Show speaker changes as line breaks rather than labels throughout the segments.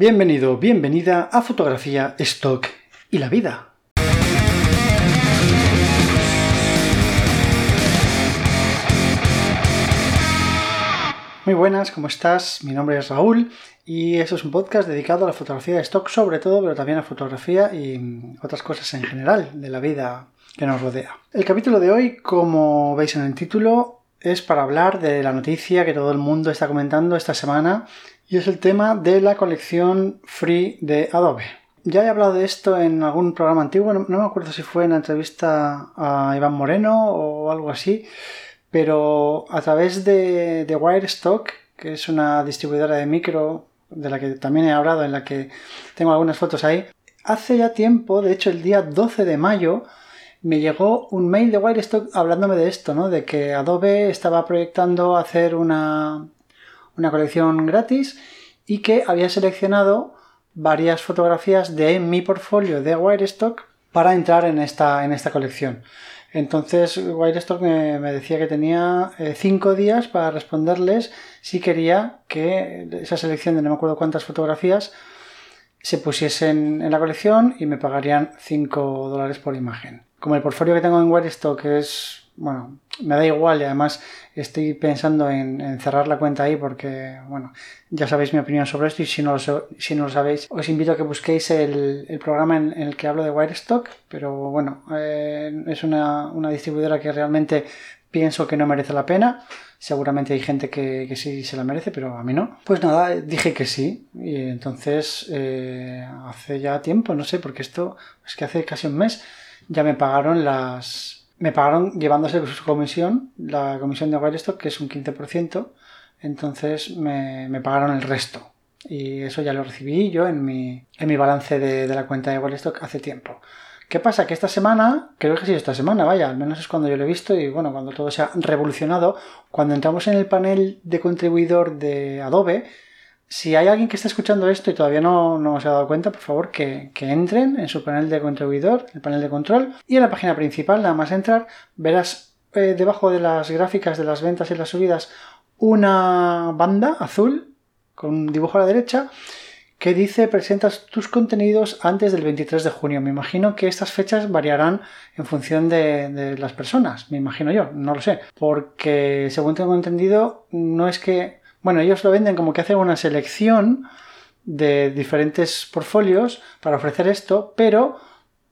Bienvenido, bienvenida a Fotografía, Stock y la Vida. Muy buenas, ¿cómo estás? Mi nombre es Raúl y eso es un podcast dedicado a la fotografía de stock sobre todo, pero también a fotografía y otras cosas en general de la vida que nos rodea. El capítulo de hoy, como veis en el título, es para hablar de la noticia que todo el mundo está comentando esta semana y es el tema de la colección free de Adobe. Ya he hablado de esto en algún programa antiguo, no, me acuerdo si fue en la entrevista a Iván Moreno o algo así, pero a través de, de Wirestock, que es una distribuidora de micro de la que también he hablado, en la que tengo algunas fotos ahí, hace ya tiempo, de hecho el día 12 de mayo, me llegó un mail de Wirestock hablándome de esto, ¿no? De que Adobe estaba proyectando hacer una, una colección gratis y que había seleccionado varias fotografías de mi portfolio de Wirestock para entrar en esta, en esta colección. Entonces Wirestock me, decía que tenía eh, cinco días para responderles si quería que esa selección de no me acuerdo cuántas fotografías se pusiesen en la colección y me pagarían 5 dólares por imagen. Como el portfolio que tengo en Wirestock es, bueno, me da igual y además estoy pensando en, cerrar la cuenta ahí porque, bueno, ya sabéis mi opinión sobre esto y si no lo, si no lo sabéis os invito a que busquéis el, programa en, el que hablo de Wirestock, pero bueno, eh, es una, una distribuidora que realmente pienso que no merece la pena. Seguramente hay gente que, sí se la merece, pero a mí no. Pues nada, dije que sí. Y entonces, eh, hace ya tiempo, no sé, porque esto es que hace casi un mes ya me pagaron las... Me pagaron llevándose su comisión, la comisión de Wirestock, que es un 15%, entonces me, me pagaron el resto. Y eso ya lo recibí yo en mi, en mi balance de, de la cuenta de Wirestock hace tiempo. ¿Qué pasa? Que esta semana, creo que sí, esta semana, vaya, al menos es cuando yo lo he visto y bueno, cuando todo se ha revolucionado, cuando entramos en el panel de contribuidor de Adobe, si hay alguien que está escuchando esto y todavía no, se ha dado cuenta, por favor que, entren en su panel de contribuidor, el panel de control, y en la página principal, nada más entrar, verás eh, debajo de las gráficas de las ventas y las subidas una banda azul con un dibujo a la derecha que dice presentas tus contenidos antes del 23 de junio. Me imagino que estas fechas variarán en función de, las personas, me imagino yo, no lo sé. Porque según tengo entendido, no es que, bueno, ellos lo venden como que hacen una selección de diferentes portfolios para ofrecer esto, pero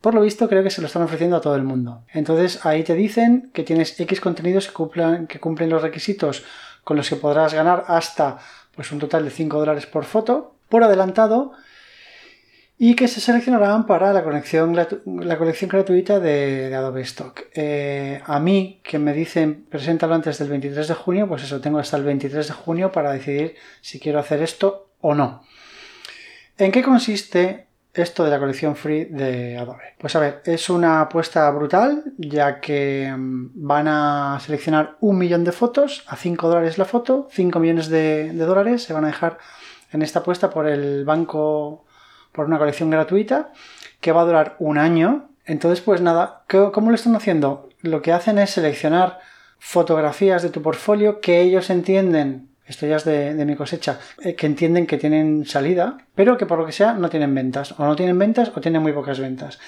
por lo visto creo que se lo están ofreciendo a todo el mundo. Entonces ahí te dicen que tienes X contenidos que cumplen, que cumplen los requisitos con los que podrás ganar hasta pues un total de 5 dólares por foto por adelantado y que se seleccionarán para la colección, la colección gratuita de, Adobe Stock. Eh, a mí, que me dicen preséntalo antes del 23 de junio, pues eso, tengo hasta el 23 de junio para decidir si quiero hacer esto o no. ¿En qué consiste esto de la colección free de Adobe? Pues a ver, es una apuesta brutal, ya que mm, van a seleccionar un millón de fotos a 5 dólares la foto, 5 millones de, de dólares se van a dejar en esta apuesta por el banco, por una colección gratuita, que va a durar un año. Entonces, pues nada, ¿cómo lo están haciendo? Lo que hacen es seleccionar fotografías de tu portfolio que ellos entienden, esto ya es de, mi cosecha, eh, que entienden que tienen salida, pero que por lo que sea no tienen ventas, o no tienen ventas o tienen muy pocas ventas.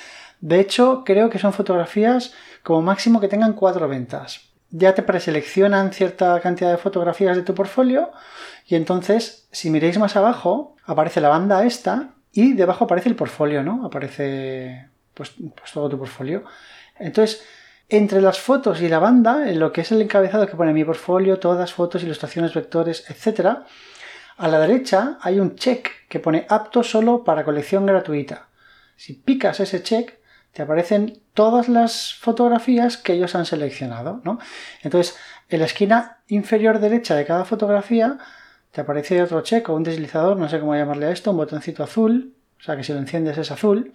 De hecho, creo que son fotografías como máximo que tengan cuatro ventas. Ya te preseleccionan cierta cantidad de fotografías de tu portfolio y entonces, si miréis más abajo, aparece la banda esta y debajo aparece el portfolio, ¿no? Aparece pues, pues todo tu portfolio. Entonces, entre las fotos y la banda, en lo que es el encabezado que pone mi portfolio, todas fotos, ilustraciones, vectores, etc., a la derecha hay un check que pone apto solo para colección gratuita. Si picas ese check, te aparecen todas las fotografías que ellos han seleccionado, ¿no? Entonces, en la esquina inferior derecha de cada fotografía te aparece otro check o un deslizador, no sé cómo llamarle a esto, un botoncito azul, o sea que si lo enciendes es azul,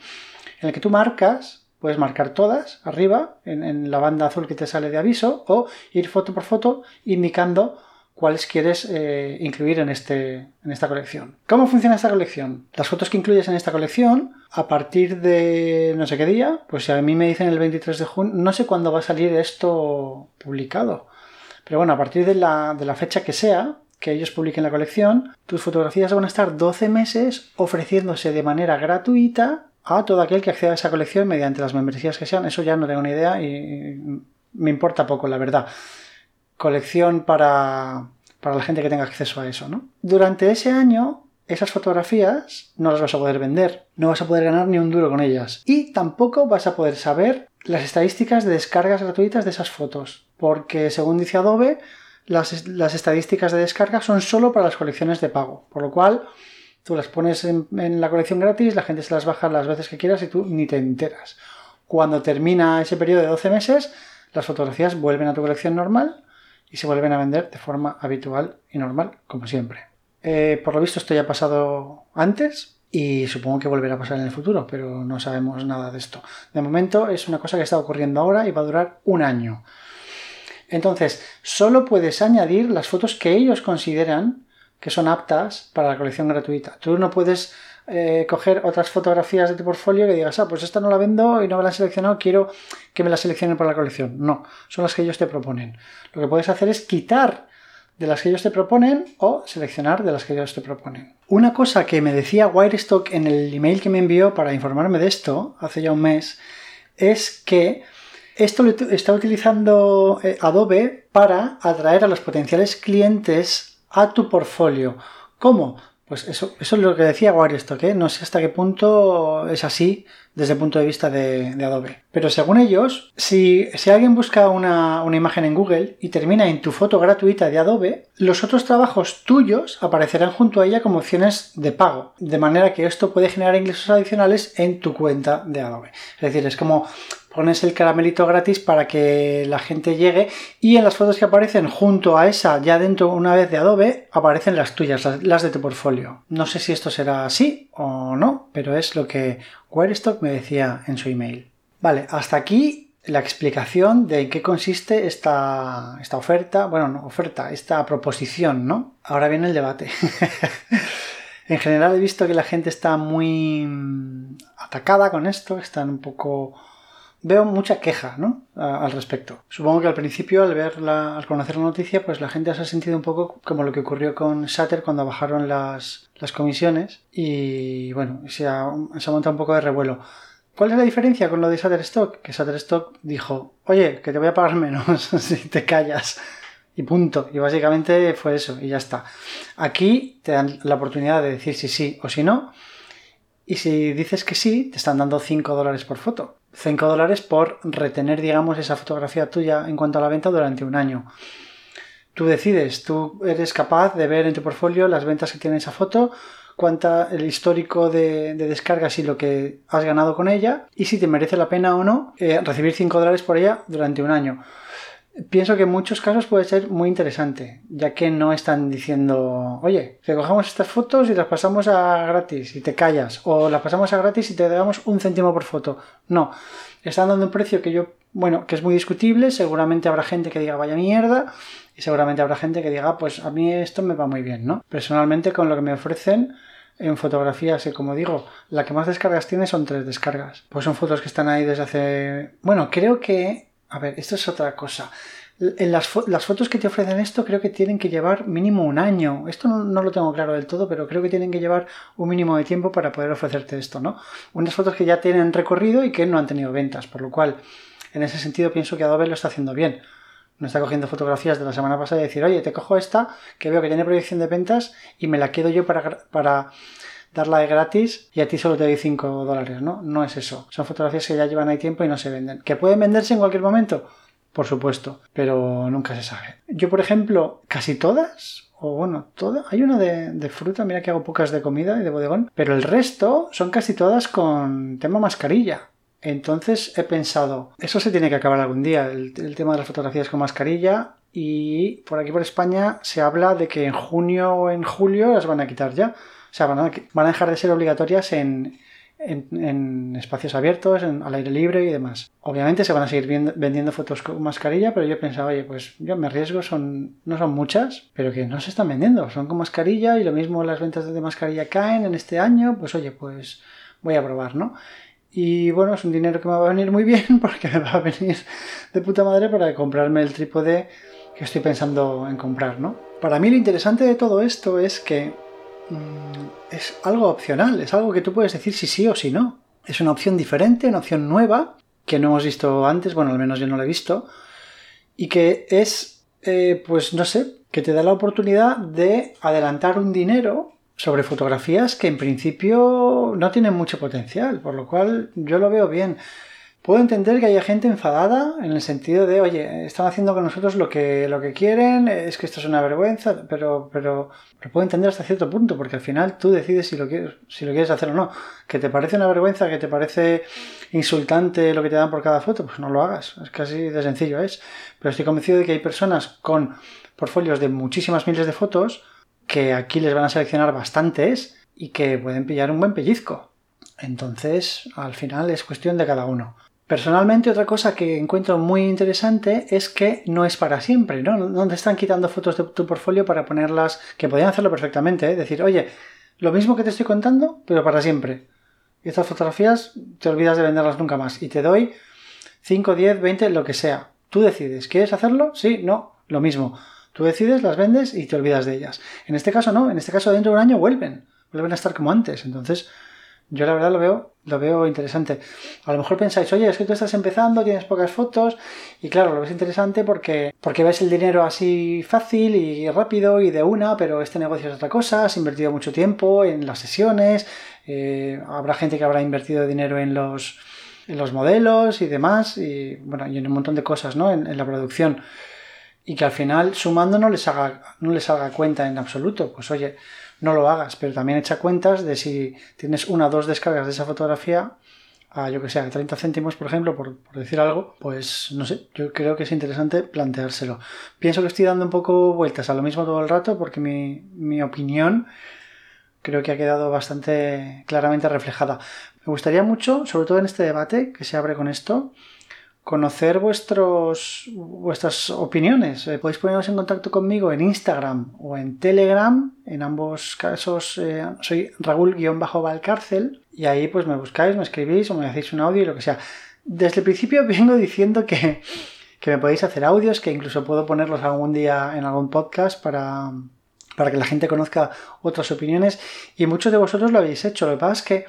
en el que tú marcas, puedes marcar todas arriba, en, la banda azul que te sale de aviso, o ir foto por foto indicando cuáles quieres eh, incluir en, este, en esta colección. ¿Cómo funciona esta colección? Las fotos que incluyes en esta colección, a partir de no sé qué día, pues si a mí me dicen el 23 de junio, no sé cuándo va a salir esto publicado, pero bueno, a partir de la, de la fecha que sea, que ellos publiquen la colección, tus fotografías van a estar 12 meses ofreciéndose de manera gratuita a todo aquel que acceda a esa colección mediante las membresías que sean. Eso ya no tengo ni idea y me importa poco, la verdad. Colección para, para la gente que tenga acceso a eso, ¿no? Durante ese año, esas fotografías no las vas a poder vender, no vas a poder ganar ni un duro con ellas. Y tampoco vas a poder saber las estadísticas de descargas gratuitas de esas fotos, porque según dice Adobe, las, estadísticas de descarga son solo para las colecciones de pago, por lo cual tú las pones en, la colección gratis, la gente se las baja las veces que quieras y tú ni te enteras. Cuando termina ese periodo de 12 meses, las fotografías vuelven a tu colección normal y se vuelven a vender de forma habitual y normal, como siempre. Eh, por lo visto esto ya ha pasado antes y supongo que volverá a pasar en el futuro, pero no sabemos nada de esto. De momento es una cosa que está ocurriendo ahora y va a durar un año. Entonces, solo puedes añadir las fotos que ellos consideran que son aptas para la colección gratuita. Tú no puedes eh, coger otras fotografías de tu portfolio que digas, ah, pues esta no la vendo y no me la he seleccionado, quiero que me la seleccionen para la colección. No, son las que ellos te proponen. Lo que puedes hacer es quitar de las que ellos te proponen o seleccionar de las que ellos te proponen. Una cosa que me decía Wirestock en el email que me envió para informarme de esto hace ya un mes es que esto está utilizando eh, Adobe para atraer a los potenciales clientes a tu portfolio. ¿Cómo? Pues eso, es lo que decía Wirestock, ¿eh? no sé hasta qué punto es así desde el punto de vista de, Adobe. Pero según ellos, si, si alguien busca una, una, imagen en Google y termina en tu foto gratuita de Adobe, los otros trabajos tuyos aparecerán junto a ella como opciones de pago, de manera que esto puede generar ingresos adicionales en tu cuenta de Adobe. Es decir, es como pones el caramelito gratis para que la gente llegue y en las fotos que aparecen junto a esa ya dentro una vez de Adobe aparecen las tuyas, las, de tu portfolio. No sé si esto será así o no, pero es lo que Wirestock me decía en su email. Vale, hasta aquí la explicación de en qué consiste esta, esta oferta, bueno, no oferta, esta proposición, ¿no? Ahora viene el debate. en general he visto que la gente está muy atacada con esto, están un poco veo mucha queja ¿no? al respecto. Supongo que al principio, al verla, al conocer la noticia, pues la gente se ha sentido un poco como lo que ocurrió con Shutter cuando bajaron las, comisiones y bueno, se ha, se ha montado un poco de revuelo. ¿Cuál es la diferencia con lo de Shutterstock? Que Shutterstock dijo, oye, que te voy a pagar menos si te callas. Y punto. Y básicamente fue eso, y ya está. Aquí te dan la oportunidad de decir si sí o si no. Y si dices que sí, te están dando 5 dólares por foto. 5 dólares por retener, digamos, esa fotografía tuya en cuanto a la venta durante un año. Tú decides, tú eres capaz de ver en tu portfolio las ventas que tiene esa foto, cuánta el histórico de, descargas y lo que has ganado con ella, y si te merece la pena o no eh, recibir 5 dólares por ella durante un año pienso que en muchos casos puede ser muy interesante, ya que no están diciendo, oye, te cogemos estas fotos y las pasamos a gratis y te callas, o las pasamos a gratis y te damos un céntimo por foto. No, están dando un precio que yo, bueno, que es muy discutible, seguramente habrá gente que diga vaya mierda, y seguramente habrá gente que diga, pues a mí esto me va muy bien, ¿no? Personalmente con lo que me ofrecen, en fotografías, y como digo, la que más descargas tiene son tres descargas. Pues son fotos que están ahí desde hace... Bueno, creo que a ver, esto es otra cosa. En las, fotos que te ofrecen esto creo que tienen que llevar mínimo un año. Esto no, lo tengo claro del todo, pero creo que tienen que llevar un mínimo de tiempo para poder ofrecerte esto, ¿no? Unas fotos que ya tienen recorrido y que no han tenido ventas, por lo cual, en ese sentido pienso que Adobe lo está haciendo bien. No está cogiendo fotografías de la semana pasada y decir, oye, te cojo esta, que veo que tiene proyección de ventas y me la quedo yo para, para darla de gratis y a ti solo te doy 5 dólares, ¿no? No es eso. Son fotografías que ya llevan ahí tiempo y no se venden. ¿Que pueden venderse en cualquier momento? Por supuesto, pero nunca se sabe. Yo, por ejemplo, casi todas, o bueno, todas, hay una de, fruta, mira que hago pocas de comida y de bodegón, pero el resto son casi todas con tema mascarilla. Entonces he pensado, eso se tiene que acabar algún día, el, tema de las fotografías con mascarilla. Y por aquí por España se habla de que en junio o en julio las van a quitar ya. O sea, van a, dejar de ser obligatorias en, espacios abiertos, al aire libre y demás. Obviamente se van a seguir vendiendo fotos con mascarilla, pero yo pensaba, oye, pues yo me arriesgo, son, no son muchas, pero que no se están vendiendo, son con mascarilla y lo mismo las ventas de mascarilla caen en este año, pues oye, pues voy a probar, ¿no? Y bueno, es un dinero que me va a venir muy bien porque me va a venir de puta madre para comprarme el trípode que estoy pensando en comprar, ¿no? Para mí lo interesante de todo esto es que mm, es algo opcional, es algo que tú puedes decir si sí o si no. Es una opción diferente, una opción nueva, que no hemos visto antes, bueno, al menos yo no la he visto, y que es, eh, pues no sé, que te da la oportunidad de adelantar un dinero sobre fotografías que en principio no tienen mucho potencial, por lo cual yo lo veo bien. Puedo entender que haya gente enfadada en el sentido de, oye, están haciendo con nosotros lo que, lo que quieren, es que esto es una vergüenza, pero, pero lo puedo entender hasta cierto punto, porque al final tú decides si lo, quieres, si lo quieres hacer o no. Que te parece una vergüenza, que te parece insultante lo que te dan por cada foto, pues no lo hagas, es casi de sencillo es. Pero estoy convencido de que hay personas con portfolios de muchísimas miles de fotos que aquí les van a seleccionar bastantes y que pueden pillar un buen pellizco. Entonces, al final es cuestión de cada uno. Personalmente, otra cosa que encuentro muy interesante es que no es para siempre, ¿no? No te están quitando fotos de tu portfolio para ponerlas, que podrían hacerlo perfectamente, ¿eh? decir, oye, lo mismo que te estoy contando, pero para siempre. Estas fotografías te olvidas de venderlas nunca más. Y te doy 5, 10, 20, lo que sea. Tú decides, ¿quieres hacerlo? Sí, no, lo mismo. Tú decides, las vendes y te olvidas de ellas. En este caso no, en este caso dentro de un año vuelven, vuelven a estar como antes. Entonces, yo la verdad lo veo, lo veo interesante. A lo mejor pensáis, oye, es que tú estás empezando, tienes pocas fotos, y claro, lo ves interesante porque, porque ves el dinero así fácil y rápido y de una, pero este negocio es otra cosa, has invertido mucho tiempo en las sesiones, eh, habrá gente que habrá invertido dinero en los, en los modelos y demás, y bueno, y en un montón de cosas, ¿no? En, en la producción. Y que al final, sumando, no les haga, no les haga cuenta en absoluto. Pues oye, no lo hagas, pero también echa cuentas de si tienes una o dos descargas de esa fotografía a, yo que sé, a 30 céntimos, por ejemplo, por, decir algo, pues no sé, yo creo que es interesante planteárselo. Pienso que estoy dando un poco vueltas a lo mismo todo el rato porque mi, mi opinión creo que ha quedado bastante claramente reflejada. Me gustaría mucho, sobre todo en este debate que se abre con esto, conocer vuestros, vuestras opiniones. Eh, podéis poneros en contacto conmigo en Instagram o en Telegram. En ambos casos eh, soy Raúl-Valcárcel y ahí pues me buscáis, me escribís o me hacéis un audio y lo que sea. Desde el principio vengo diciendo que, que me podéis hacer audios, que incluso puedo ponerlos algún día en algún podcast para, para que la gente conozca otras opiniones y muchos de vosotros lo habéis hecho. Lo que pasa es que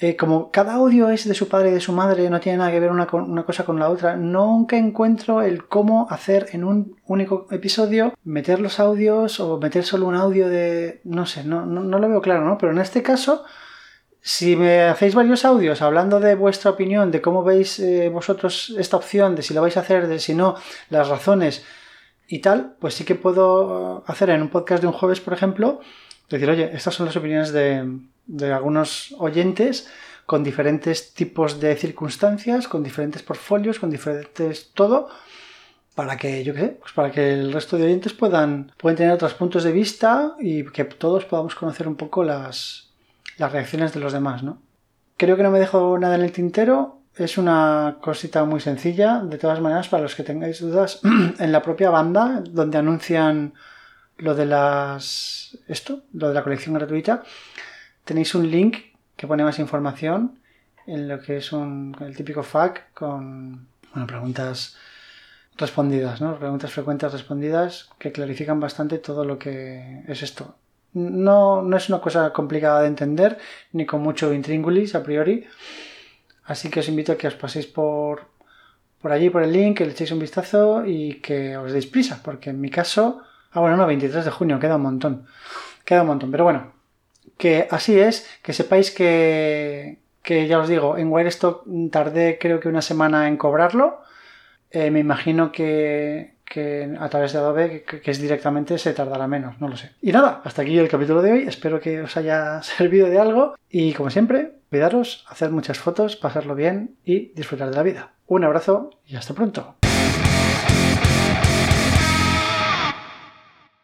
eh, como cada audio es de su padre y de su madre, no tiene nada que ver una, cosa con la otra, nunca encuentro el cómo hacer en un único episodio meter los audios o meter solo un audio de... no sé, no, no, lo veo claro, ¿no? Pero en este caso, si me hacéis varios audios hablando de vuestra opinión, de cómo veis eh, vosotros esta opción, de si lo vais a hacer, de si no, las razones y tal, pues sí que puedo hacer en un podcast de un jueves, por ejemplo, decir, oye, estas son las opiniones de de algunos oyentes con diferentes tipos de circunstancias, con diferentes portfolios, con diferentes todo, para que, yo qué sé, pues para que el resto de oyentes puedan, puedan tener otros puntos de vista y que todos podamos conocer un poco las, las reacciones de los demás, ¿no? Creo que no me dejo nada en el tintero. Es una cosita muy sencilla. De todas maneras, para los que tengáis dudas, en la propia banda, donde anuncian lo de las. esto, lo de la colección gratuita, tenéis un link que pone más información en lo que es un, el típico FAQ con preguntas respondidas, ¿no? Preguntas frecuentes respondidas que clarifican bastante todo lo que es esto. No, no es una cosa complicada de entender, ni con mucho intríngulis a priori. Así que os invito a que os paséis por, por allí, por el link, que le echéis un vistazo y que os deis prisa, porque en mi caso... Ah, bueno, no, 23 de junio, queda un montón. Queda un montón, pero bueno, que así es, que sepáis que, que ya os digo, en Wirestock tardé creo que una semana en cobrarlo. Eh, me imagino que, que, a través de Adobe, que, es directamente, se tardará menos, no lo sé. Y nada, hasta aquí el capítulo de hoy. Espero que os haya servido de algo. Y como siempre, cuidaros, hacer muchas fotos, pasarlo bien y disfrutar de la vida. Un abrazo y hasta pronto.